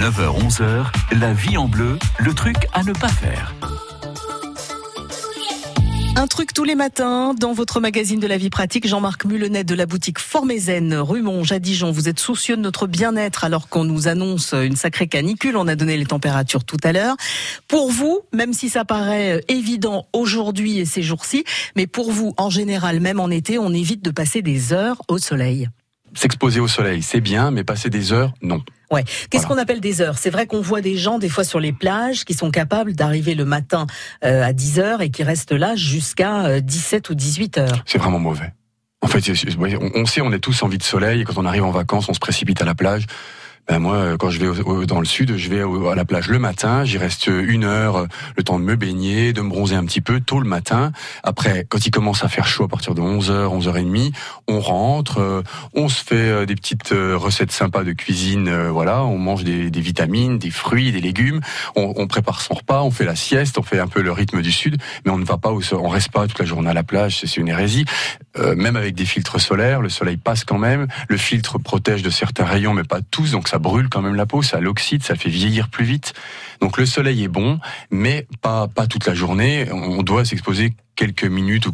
9h-11h, la vie en bleu, le truc à ne pas faire. Un truc tous les matins dans votre magazine de la vie pratique. Jean-Marc Mulenet de la boutique Formézen, rue Monge à Dijon. Vous êtes soucieux de notre bien-être alors qu'on nous annonce une sacrée canicule. On a donné les températures tout à l'heure. Pour vous, même si ça paraît évident aujourd'hui et ces jours-ci, mais pour vous, en général, même en été, on évite de passer des heures au soleil. S'exposer au soleil, c'est bien, mais passer des heures, non. Ouais. Qu'est-ce qu'on appelle des heures? C'est vrai qu'on voit des gens des fois sur les plages qui sont capables d'arriver le matin euh, à 10 heures et qui restent là jusqu'à 17 euh, ou 18 heures. C'est vraiment mauvais. En fait, on sait, on est tous envie de soleil et quand on arrive en vacances, on se précipite à la plage. Ben moi, euh, quand je vais dans le sud, je vais à la plage le matin, j'y reste une heure, euh, le temps de me baigner, de me bronzer un petit peu, tôt le matin. Après, quand il commence à faire chaud à partir de 11h, 11h30, on rentre, euh, on se fait des petites recettes sympas de cuisine, voilà, on mange des, des vitamines, des fruits, des légumes, on, on, prépare son repas, on fait la sieste, on fait un peu le rythme du sud, mais on ne va pas, au, on reste pas toute la journée à la plage, c'est une hérésie. Euh, même avec des filtres solaires, le soleil passe quand même, le filtre protège de certains rayons, mais pas tous, donc ça brûle quand même la peau, ça l'oxyde, ça fait vieillir plus vite. Donc le soleil est bon, mais pas pas toute la journée. On doit s'exposer quelques minutes ou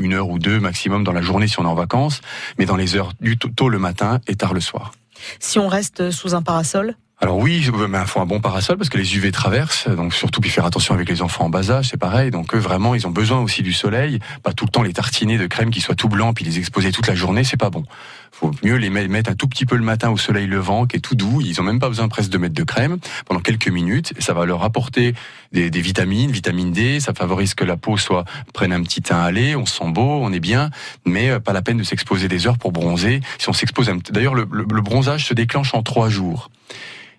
une heure ou deux maximum dans la journée si on est en vacances, mais dans les heures du tôt le matin et tard le soir. Si on reste sous un parasol alors oui, mais il faut un bon parasol parce que les UV traversent, donc surtout puis faire attention avec les enfants en bas âge, c'est pareil. Donc vraiment, ils ont besoin aussi du soleil, pas tout le temps les tartiner de crème qui soient tout blancs puis les exposer toute la journée, c'est pas bon. Faut mieux les mettre un tout petit peu le matin au soleil levant, qui est tout doux. Ils ont même pas besoin presque de mettre de crème pendant quelques minutes. Ça va leur apporter des, vitamines, vitamine D. Ça favorise que la peau soit prenne un petit teint allé. On se sent beau, on est bien, mais euh, pas la peine de s'exposer des heures pour bronzer. Si on s'expose, d'ailleurs le, le bronzage se déclenche en trois jours.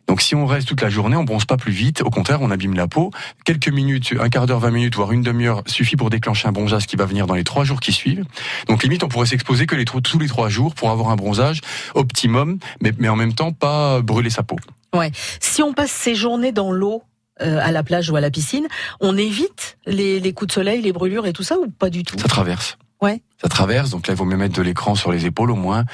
Donc si on reste toute la journée, on bronze pas plus vite. Au contraire, on abîme la peau. Quelques minutes, un quart d'heure, vingt minutes, voire une demi-heure suffit pour déclencher un bronzage qui va venir dans les trois jours qui suivent. Donc limite, on pourrait s'exposer que les, tous les trois jours pour avoir un bronzage optimum, mais, mais en même temps pas brûler sa peau. Ouais. Si on passe ces journées dans l'eau, euh, à la plage ou à la piscine, on évite les, les coups de soleil, les brûlures et tout ça ou pas du tout? Ça traverse. Ouais. Ça traverse, donc là il vaut mieux mettre de l'écran sur les épaules au moins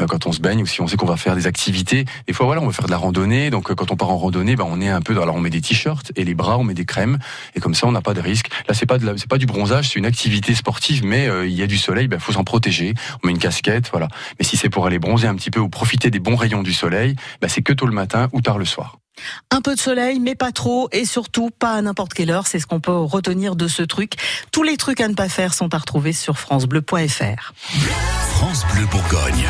euh, quand on se baigne ou si on sait qu'on va faire des activités. Des fois voilà, on va faire de la randonnée, donc euh, quand on part en randonnée, ben on est un peu. Alors on met des t-shirts et les bras on met des crèmes et comme ça on n'a pas de risque. Là c'est pas de c'est pas du bronzage, c'est une activité sportive, mais euh, il y a du soleil, ben faut s'en protéger. On met une casquette, voilà. Mais si c'est pour aller bronzer un petit peu ou profiter des bons rayons du soleil, ben c'est que tôt le matin ou tard le soir. Un peu de soleil, mais pas trop, et surtout pas à n'importe quelle heure. C'est ce qu'on peut retenir de ce truc. Tous les trucs à ne pas faire sont à retrouver sur francebleu.fr. France Bleu Bourgogne.